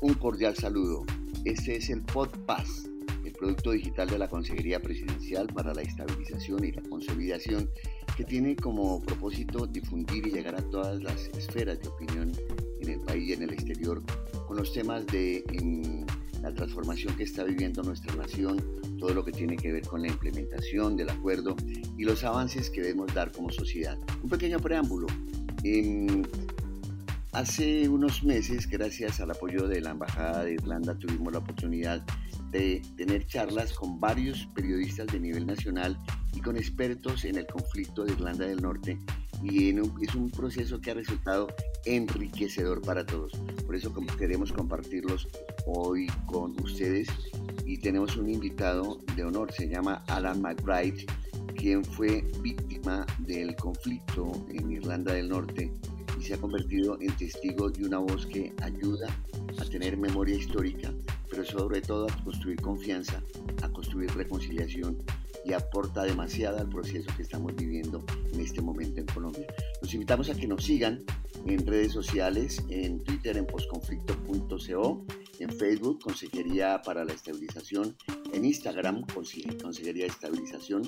Un cordial saludo. Este es el PodPass, el producto digital de la Consejería Presidencial para la Estabilización y la Consolidación, que tiene como propósito difundir y llegar a todas las esferas de opinión en el país y en el exterior con los temas de la transformación que está viviendo nuestra nación, todo lo que tiene que ver con la implementación del acuerdo y los avances que debemos dar como sociedad. Un pequeño preámbulo. Hace unos meses, gracias al apoyo de la Embajada de Irlanda, tuvimos la oportunidad de tener charlas con varios periodistas de nivel nacional y con expertos en el conflicto de Irlanda del Norte y es un proceso que ha resultado enriquecedor para todos. Por eso queremos compartirlos hoy con ustedes y tenemos un invitado de honor, se llama Alan McBride, quien fue víctima del conflicto en Irlanda del Norte y se ha convertido en testigo de una voz que ayuda a tener memoria histórica, pero sobre todo a construir confianza, a construir reconciliación y aporta demasiado al proceso que estamos viviendo en este momento en Colombia. Los invitamos a que nos sigan en redes sociales, en Twitter en posconflicto.co, en Facebook Consejería para la Estabilización, en Instagram Consejería de Estabilización,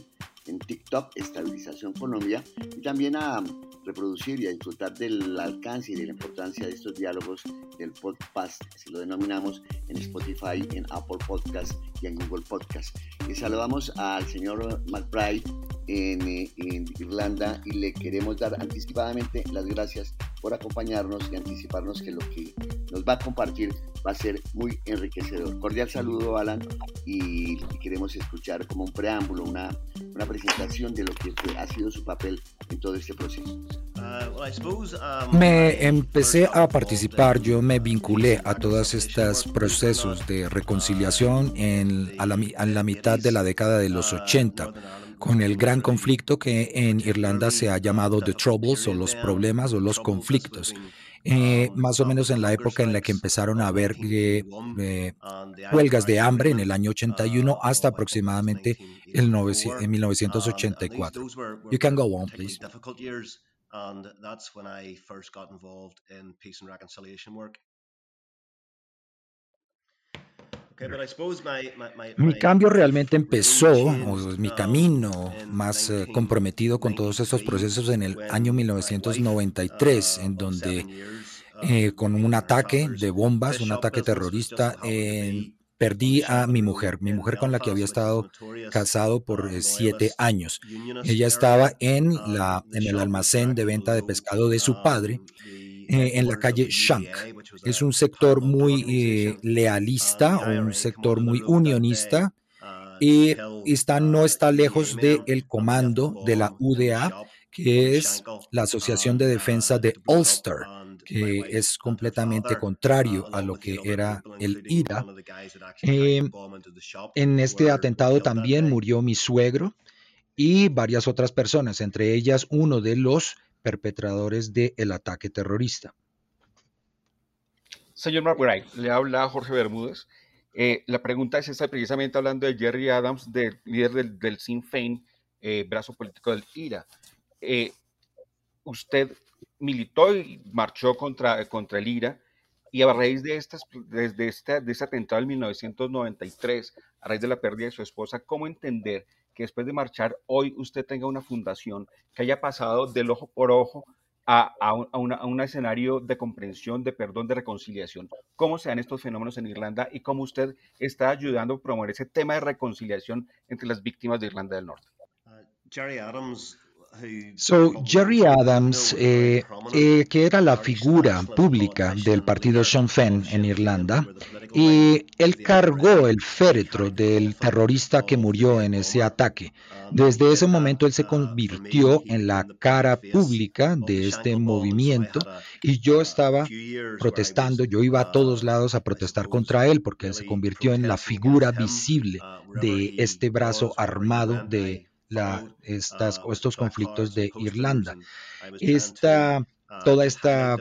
en TikTok Estabilización Colombia y también a reproducir y a disfrutar del alcance y de la importancia de estos diálogos del podcast, si lo denominamos, en Spotify, en Apple Podcast y en Google Podcast. Y saludamos al señor McBride en, eh, en, Irlanda y le queremos dar anticipadamente las gracias por acompañarnos y anticiparnos que lo que nos va a compartir va a ser muy enriquecedor. Cordial saludo, Alan, y, queremos escuchar como un preámbulo, una, una presentación de lo que ha sido su papel en todo este proceso. Uh, um, me empecé a participar, yo me vinculé a todos estos procesos de reconciliación en, a, la, la mitad de la década de los 80 con el gran conflicto que en Irlanda se ha llamado The Troubles o los problemas o los conflictos. Eh, más o menos en la época en la que empezaron a haber eh, eh, huelgas de hambre en el año 81 hasta aproximadamente el 1984. You can go on, please. Mi cambio realmente empezó, o mi camino más eh, comprometido con todos estos procesos en el año 1993, en donde eh, con un ataque de bombas, un ataque terrorista, perdí a mi mujer, mi mujer con la que había estado casado por eh, siete años. Ella estaba en, la, en el almacén de venta de pescado de su padre eh, en la calle Shank. Es un sector muy eh, lealista, un sector muy unionista y está, no está lejos del comando de la UDA, que es la Asociación de Defensa de Ulster, que es completamente contrario a lo que era el IRA. Eh, en este atentado también murió mi suegro y varias otras personas, entre ellas uno de los perpetradores del ataque terrorista. Señor McBride, le habla Jorge Bermúdez. Eh, la pregunta es esta, precisamente hablando de Jerry Adams, del líder del, Sinn Féin, eh, brazo político del IRA. Eh, usted militó y marchó contra, contra el IRA y a raíz de, estas, desde este, de este atentado en 1993, a raíz de la pérdida de su esposa, ¿cómo entender que después de marchar hoy usted tenga una fundación que haya pasado del ojo por ojo a, a, un, a, un, escenario de comprensión, de perdón, de reconciliación. ¿Cómo se dan estos fenómenos en Irlanda y cómo usted está ayudando a promover ese tema de reconciliación entre las víctimas de Irlanda del Norte? Uh, Jerry Adams So, Jerry Adams, eh, eh, que era la figura pública del partido Sinn Féin en Irlanda, y él cargó el féretro del terrorista que murió en ese ataque. Desde ese momento él se convirtió en la cara pública de este movimiento y yo estaba protestando, yo iba a todos lados a protestar contra él porque él se convirtió en la figura visible de este brazo armado de la, estas, estos conflictos de Irlanda. Esta toda esta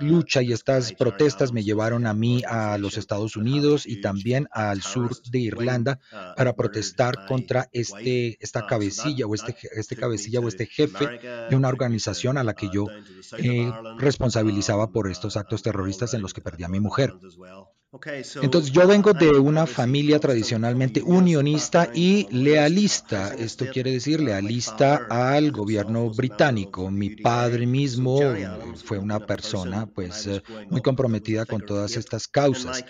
lucha y estas protestas me llevaron a mí a los Estados Unidos y también al sur de Irlanda para protestar contra este, esta cabecilla o este, este cabecilla o este jefe de una organización a la que yo eh, responsabilizaba por estos actos terroristas en los que perdí a mi mujer. Entonces yo vengo de una familia tradicionalmente unionista y lealista. Esto quiere decir lealista al gobierno británico. Mi padre mismo fue una persona pues muy comprometida con todas estas causas.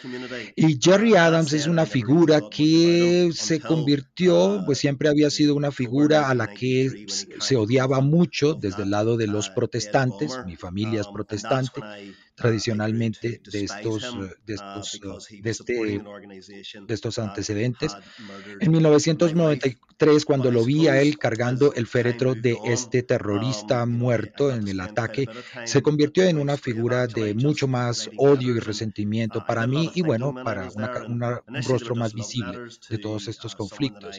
Y Jerry Adams es una figura que se convirtió, pues siempre había sido una figura a la que se odiaba mucho desde el lado de los protestantes. Mi familia es protestante tradicionalmente de estos, de estos, de este, de estos antecedentes. En 1993, cuando lo vi a él cargando el féretro de este terrorista muerto en el ataque, se convirtió en una figura de mucho más odio y resentimiento para mí y bueno, para un rostro más visible de todos estos conflictos.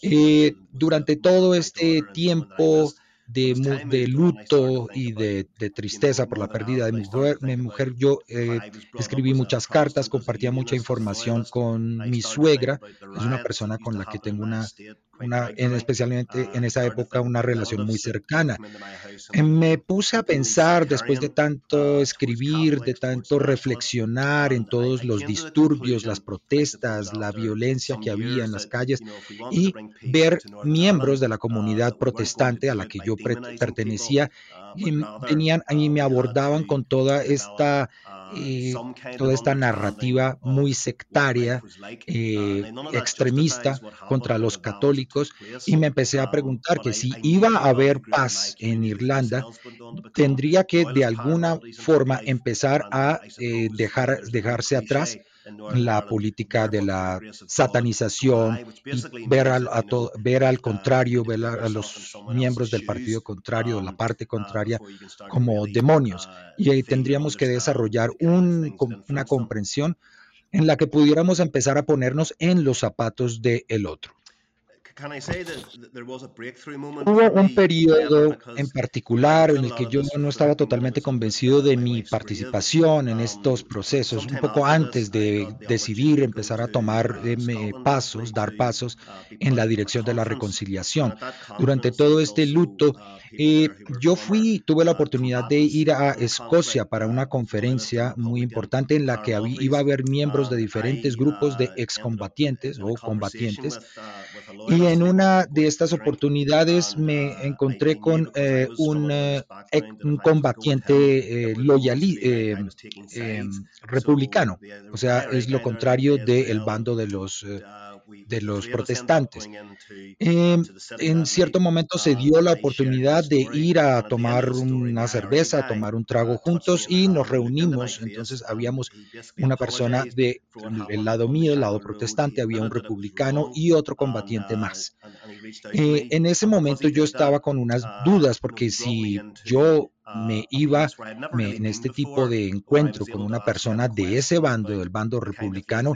Eh, durante todo este tiempo, de, luto y de, tristeza por la pérdida de mi mujer. Mi mujer yo eh, escribí muchas cartas, compartía mucha información con mi suegra, es una persona con la que tengo una, una especialmente en esa época, una relación muy cercana. Me puse a pensar, después de tanto escribir, de tanto reflexionar en todos los disturbios, las protestas, la violencia que había en las calles y ver miembros de la comunidad protestante a la que yo pertenecía, y tenían y me abordaban con toda esta eh, toda esta narrativa muy sectaria, eh, extremista contra los católicos, y me empecé a preguntar que si iba a haber paz en Irlanda, tendría que de alguna forma empezar a eh, dejar, dejarse atrás la política de la satanización y ver al, ver al contrario, ver a, los miembros del partido contrario, la parte contraria, como demonios. Y ahí tendríamos que desarrollar una comprensión en la que pudiéramos empezar a ponernos en los zapatos del otro. Hubo un periodo en particular en el que yo no estaba totalmente convencido de mi participación en estos procesos, un poco antes de decidir empezar a tomar eh, pasos, dar pasos en la dirección de la reconciliación. Durante todo este luto, eh, yo fui, tuve la oportunidad de ir a Escocia para una conferencia muy importante en la que iba a haber miembros de diferentes grupos de excombatientes o combatientes. Y en una de estas oportunidades me encontré con eh, un, eh, un, combatiente loyal, republicano, o sea, es lo contrario del bando de los de los protestantes. Em, en cierto momento se dio la oportunidad de ir a tomar una cerveza, a tomar un trago juntos y nos reunimos. Entonces habíamos una persona del lado mío, el lado protestante, había un republicano y otro combatiente más. Eh, en ese momento yo estaba con unas dudas porque si yo me iba en este tipo de encuentro con una persona de ese bando, del bando republicano,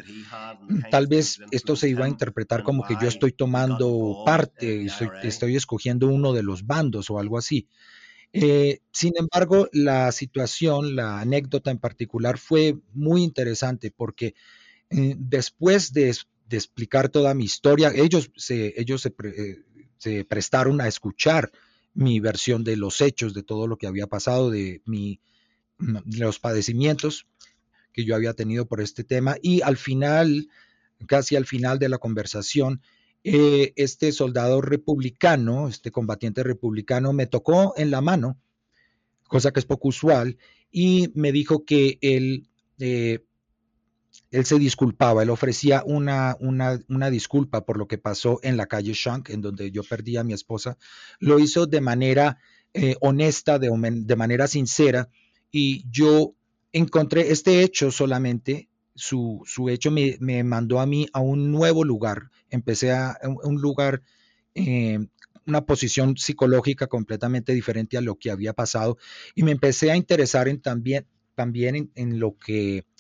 tal vez esto se iba a interpretar como que yo estoy tomando parte, estoy, estoy escogiendo uno de los bandos o algo así. Eh, sin embargo, la situación, la anécdota en particular fue muy interesante porque eh, después de, explicar toda mi historia, ellos, se, ellos se, eh, se prestaron a escuchar mi versión de los hechos, de todo lo que había pasado, de, mi, los padecimientos que yo había tenido por este tema. Y al final, casi al final de la conversación, eh, este soldado republicano, este combatiente republicano, me tocó en la mano, cosa que es poco usual, y me dijo que él eh, él se disculpaba, él ofrecía una, una, disculpa por lo que pasó en la calle Shank, en donde yo perdí a mi esposa. Lo hizo de manera eh, honesta, de, de, manera sincera, y yo encontré este hecho solamente, su, su hecho me, me, mandó a mí a un nuevo lugar. Empecé a un lugar, eh, una posición psicológica completamente diferente a lo que había pasado, y me empecé a interesar en también, también en lo que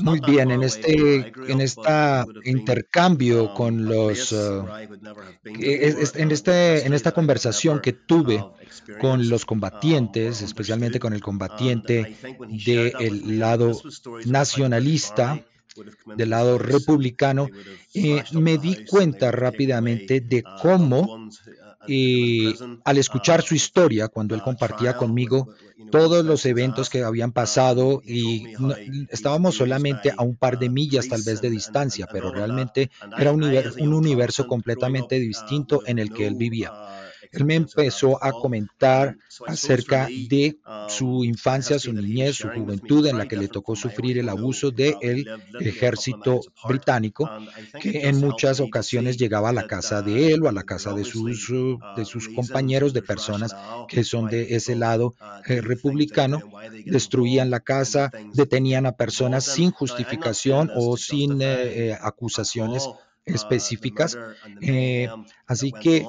Muy bien, en este, en esta intercambio um, con los, uh, en, este, en esta conversación que tuve con los combatientes, especialmente con el combatiente del lado nacionalista, del lado republicano, eh, me di cuenta rápidamente de cómo y al escuchar su historia, cuando él compartía conmigo todos los eventos que habían pasado y estábamos solamente a un par de millas tal vez de distancia, pero realmente era un universo completamente distinto en el que él vivía. Él me empezó a comentar acerca de su infancia, su niñez, su juventud en la que le tocó sufrir el abuso del ejército británico, que en muchas ocasiones llegaba a la casa de él o a la casa de sus, compañeros, de personas que son de ese lado eh, republicano, destruían la casa, detenían a personas sin justificación o sin eh, eh, acusaciones específicas. así que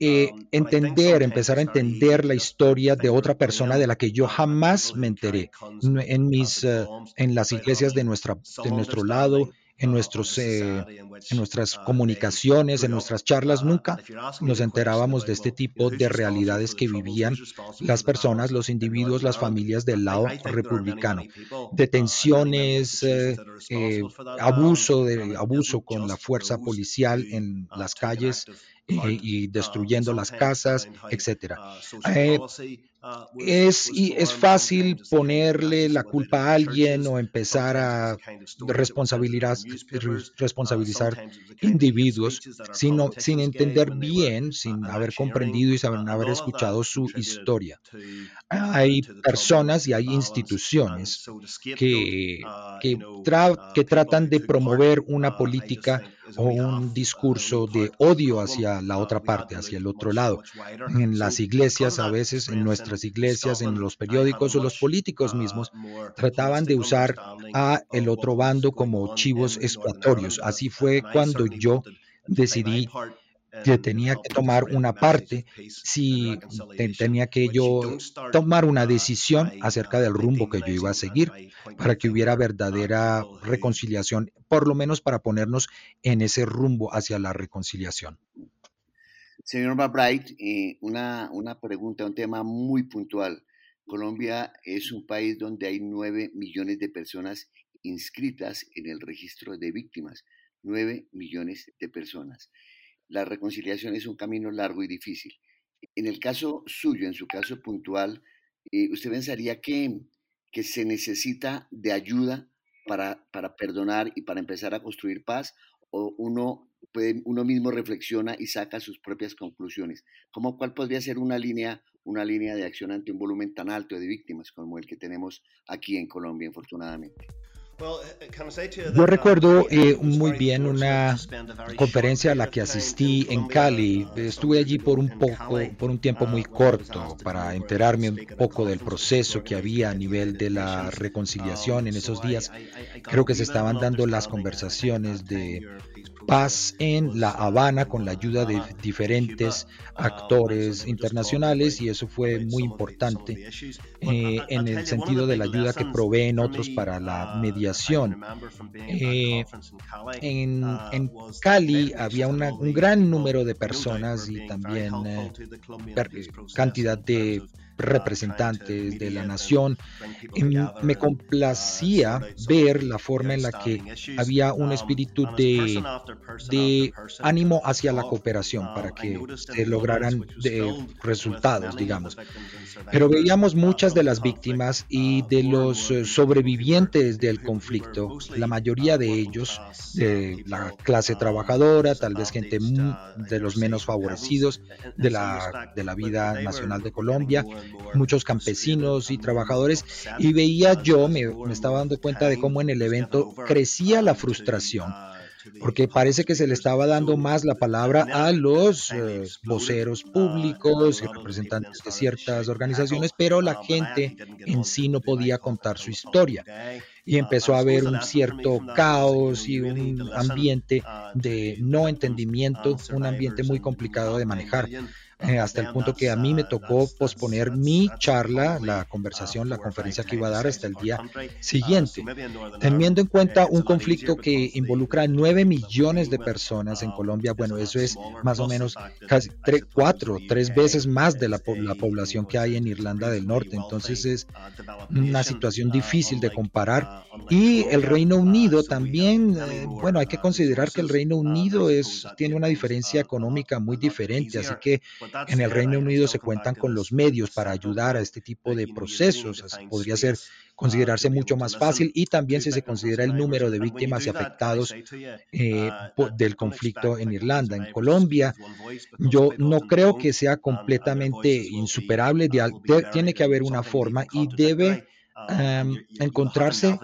eh, entender, empezar a entender la historia de otra persona de la que yo jamás me enteré en mis, eh, en las iglesias de nuestra, de nuestro lado, en, nuestros, eh, en nuestras comunicaciones, en nuestras charlas, nunca nos enterábamos de este tipo de realidades que vivían las personas, los individuos, las familias del lado republicano. Detenciones, abuso, de, abuso con la fuerza policial en las calles, y, destruyendo las casas, etcétera. Eh, es, y es fácil ponerle la culpa a alguien o empezar a responsabilizar, responsabilizar individuos sin, sin entender bien, sin haber comprendido y sin haber escuchado su historia. Hay personas y hay instituciones que, que, que tratan de promover una política o un discurso de odio hacia la otra parte, hacia el otro lado. En las iglesias, a veces en nuestras iglesias, en los periódicos o los políticos mismos, trataban de usar a el otro bando como chivos expiatorios. Así fue cuando yo decidí que tenía que tomar una parte, si tenía que yo tomar una decisión acerca del rumbo que yo iba a seguir para que hubiera verdadera reconciliación, por lo menos para ponernos en ese rumbo hacia la reconciliación. Señor McBride, eh, una, una pregunta, un tema muy puntual. Colombia es un país donde hay nueve millones de personas inscritas en el registro de víctimas. Nueve millones de personas la reconciliación es un camino largo y difícil. En el caso suyo, en su caso puntual, eh, ¿usted pensaría que, que se necesita de ayuda para, para perdonar y para empezar a construir paz? ¿O uno, puede, uno mismo reflexiona y saca sus propias conclusiones? ¿Cómo, ¿Cuál podría ser una línea, una línea de acción ante un volumen tan alto de víctimas como el que tenemos aquí en Colombia, infortunadamente? Eh, eh, Yo recuerdo eh, muy bien una conferencia a la que asistí en Cali. Estuve allí por un poco, por un tiempo muy corto, para enterarme un poco del proceso que había a nivel de la reconciliación en esos días. Creo que se estaban dando las conversaciones de paz en La Habana con la ayuda de diferentes actores internacionales y eso fue muy importante eh, en el sentido de la ayuda que proveen otros para la mediación. Eh, en, en, Cali había un gran número de personas y también eh, cantidad de representantes de la nación. Me complacía ver la forma en la que había un espíritu de, de ánimo hacia la cooperación para que se lograran resultados, digamos. Pero veíamos muchas de las víctimas y de los eh, sobrevivientes del conflicto, la mayoría de ellos de la clase trabajadora, tal vez gente de los menos favorecidos de la, de la vida nacional de Colombia, muchos campesinos y trabajadores, y veía yo, me, estaba dando cuenta de cómo en el evento crecía la frustración porque parece que se le estaba dando más la palabra a los eh, voceros públicos y representantes de ciertas organizaciones, pero la gente en sí no podía contar su historia. Y empezó a haber un cierto caos y un ambiente de no entendimiento, un ambiente muy complicado de manejar. Eh, hasta el punto que a mí me tocó posponer mi charla, la conversación, la conferencia que iba a dar hasta el día siguiente. Teniendo en cuenta un conflicto que involucra a 9 millones de personas en Colombia, bueno, eso es más o menos casi 3, 4, 3 veces más de la, la población que hay en Irlanda del Norte. Entonces es una situación difícil de comparar. Y el Reino Unido también, eh, bueno, hay que considerar que el Reino Unido es, tiene una diferencia económica muy diferente, así que en el Reino Unido se cuentan con los medios para ayudar a este tipo de procesos. podría ser considerarse mucho más fácil y también si se considera el número de víctimas y afectados eh, del conflicto en Irlanda. En Colombia, yo no creo que sea completamente insuperable, tiene que haber una forma y debe em, encontrarse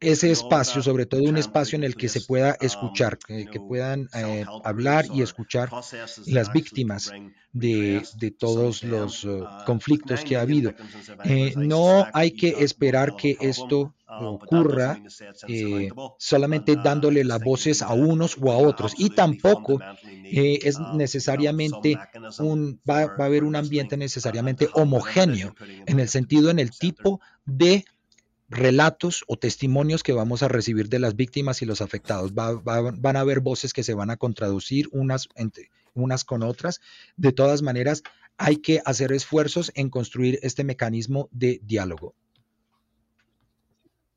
ese espacio, sobre todo un espacio en el que se pueda escuchar, que, puedan eh, hablar y escuchar las víctimas de, todos los uh, conflictos que ha habido. Eh, no hay que esperar que esto ocurra eh, solamente dándole las voces a unos o a otros y tampoco es necesariamente un va, va a haber un ambiente necesariamente homogéneo en el sentido en el tipo de relatos o testimonios que vamos a recibir de las víctimas y los afectados. van a haber voces que se van a contraducir unas, entre, unas con otras. De todas maneras, hay que hacer esfuerzos en construir este mecanismo de diálogo.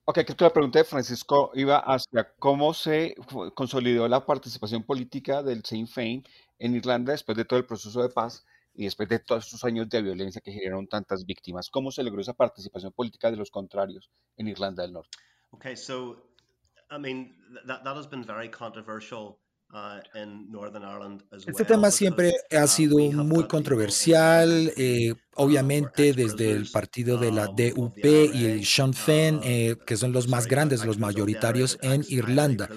Ok, creo que la pregunta de Francisco iba hacia cómo se consolidó la participación política del Sinn Féin en Irlanda después de todo el proceso de paz y después de todos estos años de violencia que generaron tantas víctimas, ¿cómo se logró esa participación política de los contrarios en Irlanda del Norte? Okay, so I mean that that has been very controversial uh, este tema siempre ha uh, sido muy controversial, eh, uh, obviamente desde el partido de la DUP y Sinn Féin, eh, que son los más grandes, los mayoritarios en Irlanda.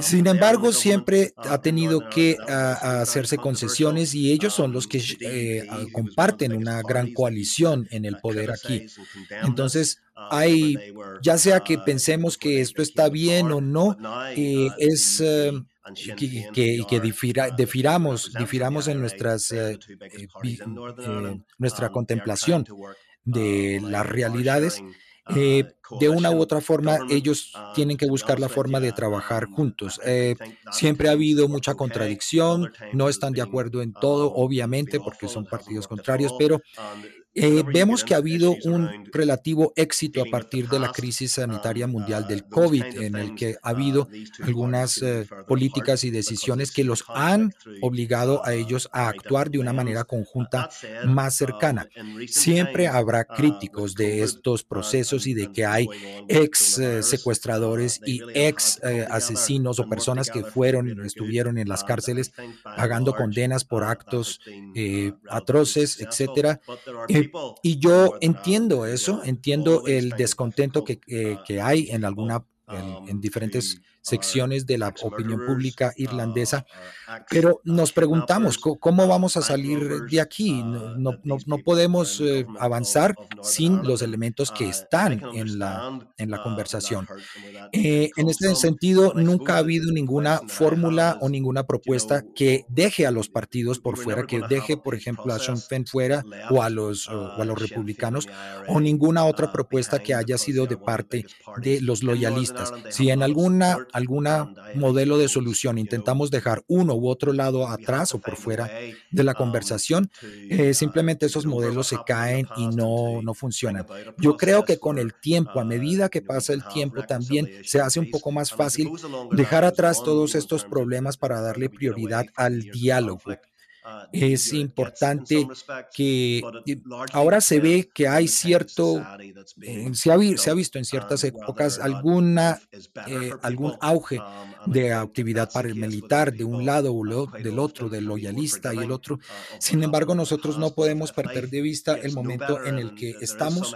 Sin embargo, siempre ha tenido que hacerse concesiones y ellos son los que eh, comparten una gran coalición en el poder aquí. Entonces, hay, ya sea que pensemos que esto está bien o no, eh, es eh, que, que, difiramos, difiramos en nuestras, nuestra contemplación de las realidades. Eh, de una u otra forma, ellos tienen que buscar la forma de trabajar juntos. Eh, siempre ha habido mucha contradicción, no están de acuerdo en todo, obviamente, porque son partidos contrarios, pero eh, vemos que ha habido un relativo éxito a partir de la crisis sanitaria mundial del COVID, en el que ha habido algunas eh, políticas y decisiones que los han obligado a ellos a actuar de una manera conjunta más cercana. Siempre habrá críticos de estos procesos y de que hay ex eh, secuestradores y ex asesinos o personas que fueron, estuvieron en las cárceles pagando condenas por actos atroces, etcétera y yo entiendo eso, entiendo el descontento que, eh, que hay en alguna, en diferentes secciones de la opinión pública irlandesa, pero nos preguntamos cómo vamos a salir de aquí. No, no, no podemos eh, avanzar sin los elementos que están en la, en la conversación. Eh, en este sentido, nunca ha habido ninguna fórmula o ninguna propuesta que deje a los partidos por fuera, que deje, por ejemplo, a Sean Penn fuera o a los, o a los republicanos, o ninguna otra propuesta que haya sido de parte de los loyalistas. Si en alguna algún modelo de solución intentamos dejar uno u otro lado atrás o por fuera de la conversación, eh, simplemente esos modelos se caen y no, no funcionan. Yo creo que con el tiempo, a medida que pasa el tiempo, también se hace un poco más fácil dejar atrás todos estos problemas para darle prioridad al diálogo es importante que ahora se ve que hay cierto, eh, se, ha, se, ha, visto en ciertas épocas alguna, eh, algún auge de actividad paramilitar de un lado o del otro, del loyalista y el otro. Sin embargo, nosotros no podemos perder de vista el momento en el que estamos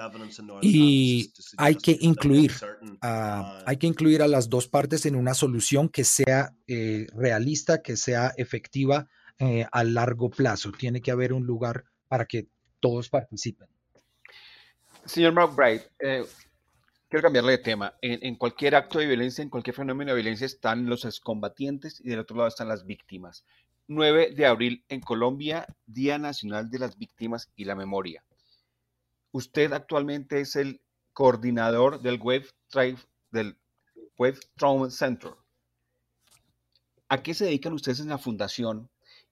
y hay que incluir, a, hay que incluir a las dos partes en una solución que sea eh, realista, que sea efectiva eh, a largo plazo. Tiene que haber un lugar para que todos participen. Señor McBride, eh, quiero cambiarle de tema. En, cualquier acto de violencia, en cualquier fenómeno de violencia están los excombatientes y del otro lado están las víctimas. 9 de abril en Colombia, Día Nacional de las Víctimas y la Memoria. Usted actualmente es el coordinador del Web, del Web Trauma Center. ¿A qué se dedican ustedes en la fundación?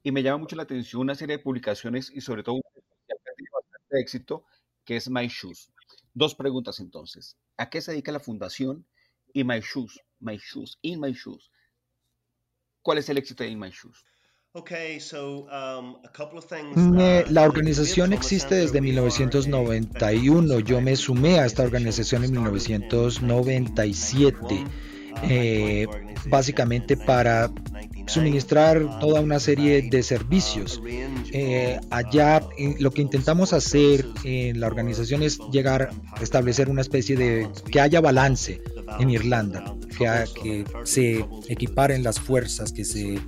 Y me llama mucho la atención una serie de publicaciones y sobre todo un que ha tenido bastante éxito, que es My Shoes. Dos preguntas entonces. ¿A qué se dedica la fundación? Y My Shoes, My Shoes, In My Shoes. ¿Cuál es el éxito de In My Shoes? La organización existe desde 1991. Yo me sumé a esta organización en 1997, eh, básicamente para suministrar toda una serie de servicios. Eh, allá lo que intentamos hacer en la organización es llegar a establecer una especie de que haya balance en Irlanda, que, se equiparen las fuerzas, que, se,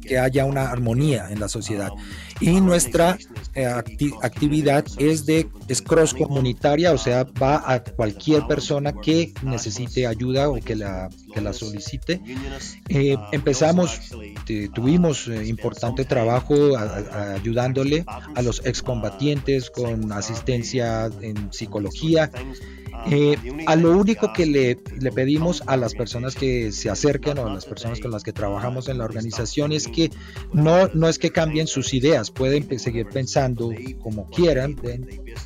que, haya una armonía en la sociedad. Y nuestra eh, actividad es de cross comunitaria, o sea, va a cualquier persona que necesite ayuda o que la, que la solicite. Eh, empezamos, tuvimos eh, importante trabajo ayudándole a los excombatientes con asistencia en psicología eh, a lo único que le, pedimos a las personas que se acerquen o a las personas con las que trabajamos en la organización es que no, no es que cambien sus ideas, pueden seguir pensando como quieran,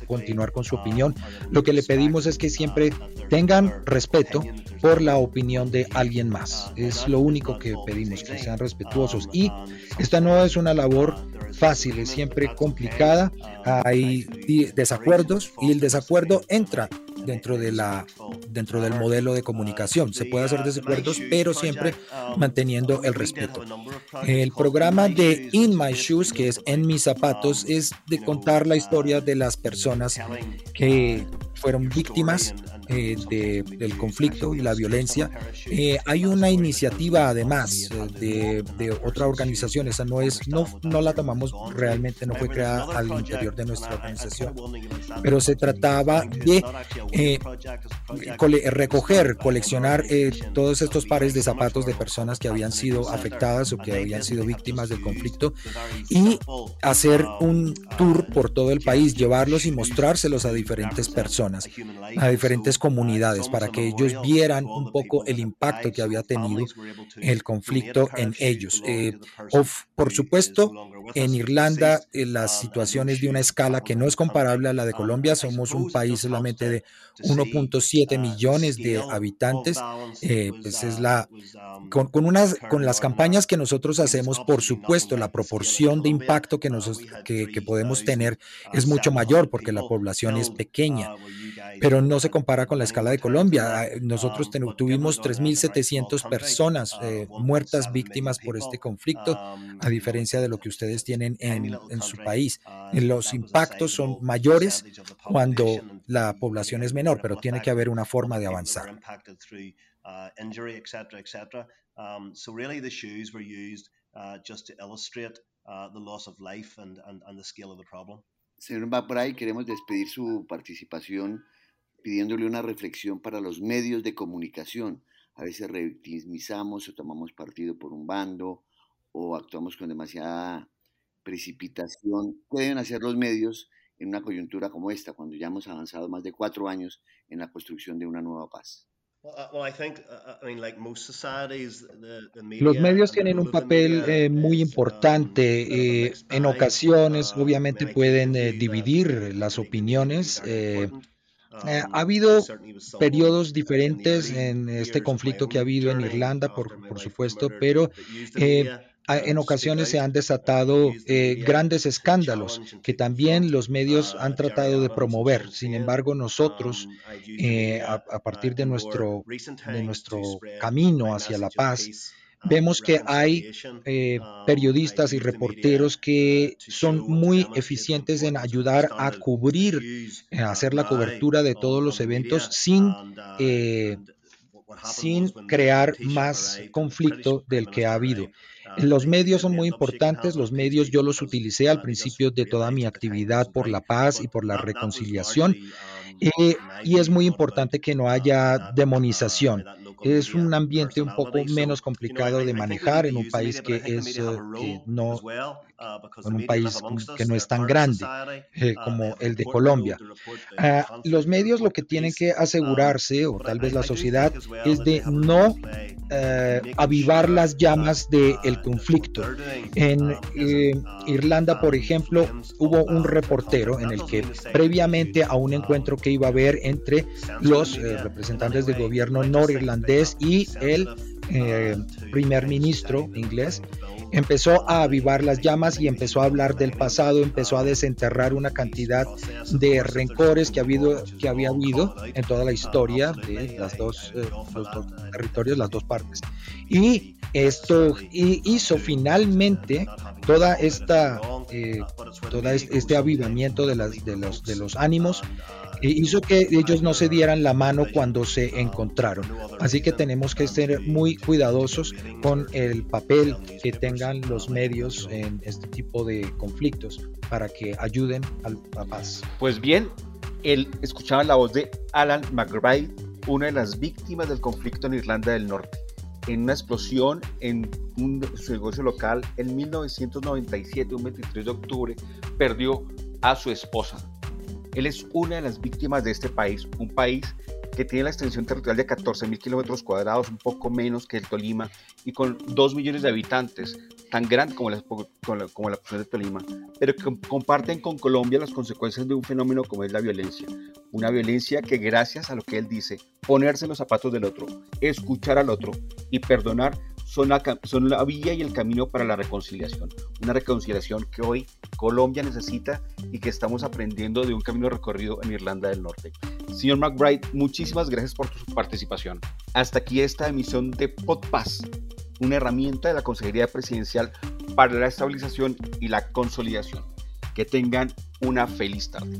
continuar con su opinión. Lo que le pedimos es que siempre tengan respeto por la opinión de alguien más. Es lo único que pedimos, que sean respetuosos. Y esta no es una labor fácil, es siempre complicada. Hay desacuerdos y el desacuerdo entra dentro, de la, dentro del modelo de comunicación. Se puede hacer desacuerdos, pero siempre manteniendo el respeto. El programa de In My Shoes, que es En mis zapatos, es de contar la historia de las personas que fueron víctimas eh, del conflicto y la violencia. Eh, hay una iniciativa además eh, de, otra organización, esa no es, no, no la tomamos realmente, no fue creada al interior de nuestra organización, pero se trataba de recoger, coleccionar todos estos pares de zapatos de personas que habían sido afectadas o que habían sido víctimas del conflicto y hacer un tour por todo el país, llevarlos y mostrárselos a diferentes personas, a diferentes comunidades para que ellos vieran un poco el impacto que había tenido el conflicto en ellos. Eh, por supuesto, en Irlanda eh, la situación es de una escala que no es comparable a la de Colombia. Somos un país solamente de 1.7 millones de habitantes. Eh, pues es la con, con, unas con las campañas que nosotros hacemos, por supuesto, la proporción de impacto que, nos, que, que podemos tener es mucho mayor porque la población es pequeña, pero no se compara con la escala de Colombia. Ah, nosotros tuvimos 3.700 personas eh, muertas víctimas por este conflicto, a diferencia de lo que ustedes tienen en, en su país. Los impactos son mayores cuando la población es menor, pero tiene que haber una forma de avanzar. Señor Mbapray, queremos despedir su participación pidiéndole una reflexión para los medios de comunicación. A veces revictimizamos o tomamos partido por un bando o actuamos con demasiada precipitación. ¿Qué deben hacer los medios en una coyuntura como esta, cuando ya hemos avanzado más de cuatro años en la construcción de una nueva paz? Los medios tienen un papel eh, muy um, importante. Eh, en ocasiones, uh, obviamente, pueden eh, dividir las opiniones. Eh, ha habido periodos diferentes en este conflicto que ha habido en Irlanda, por, supuesto, pero eh, en ocasiones se han desatado eh, grandes escándalos que también los medios han tratado de promover. Sin embargo, nosotros, a, partir de nuestro, de nuestro camino hacia la paz, vemos que hay eh, periodistas y reporteros que son muy eficientes en ayudar a cubrir, a eh, hacer la cobertura de todos los eventos sin, eh, sin crear más conflicto del que ha habido. Los medios son muy importantes, los medios yo los utilicé al principio de toda mi actividad por la paz y por la reconciliación y es muy importante que no haya demonización. Es un ambiente un poco menos complicado de manejar en un país que es no en un país que no es tan grande como el de Colombia. Ah, los medios lo que tienen que asegurarse, o tal vez la sociedad, es de no eh, avivar las llamas del conflicto. En eh, Irlanda, por ejemplo, hubo un reportero en el que previamente a un encuentro que iba a haber entre los eh, representantes del gobierno norirlandés y el primer ministro inglés, empezó a avivar las llamas y empezó a hablar del pasado, empezó a desenterrar una cantidad de rencores que, ha habido, que había habido en toda la historia de las dos, eh, los dos territorios, las dos partes. Y esto hizo finalmente toda esta, eh, este avivamiento de, las, de, los, de los ánimos hizo que ellos no se dieran la mano cuando se encontraron. Así que tenemos que ser muy cuidadosos con el papel que tengan los medios en este tipo de conflictos para que ayuden a la paz. Pues bien, él escuchaba la voz de Alan McBride, una de las víctimas del conflicto en Irlanda del Norte en una explosión en un, su negocio local en 1997, un 23 de octubre, perdió a su esposa. Él es una de las víctimas de este país, un país que tiene la extensión territorial de 14 mil kilómetros cuadrados, un poco menos que el Tolima, y con 2 millones de habitantes, tan grande como la, como la, de Tolima, pero que comparten con Colombia las consecuencias de un fenómeno como es la violencia. Una violencia que gracias a lo que él dice, ponerse en los zapatos del otro, escuchar al otro y perdonar, son la, son la vía y el camino para la reconciliación. Una reconciliación que hoy Colombia necesita y que estamos aprendiendo de un camino recorrido en Irlanda del Norte. Señor McBride, muchísimas gracias por su participación. Hasta aquí esta emisión de PodPass, una herramienta de la Consejería Presidencial para la estabilización y la consolidación. Que tengan una feliz tarde.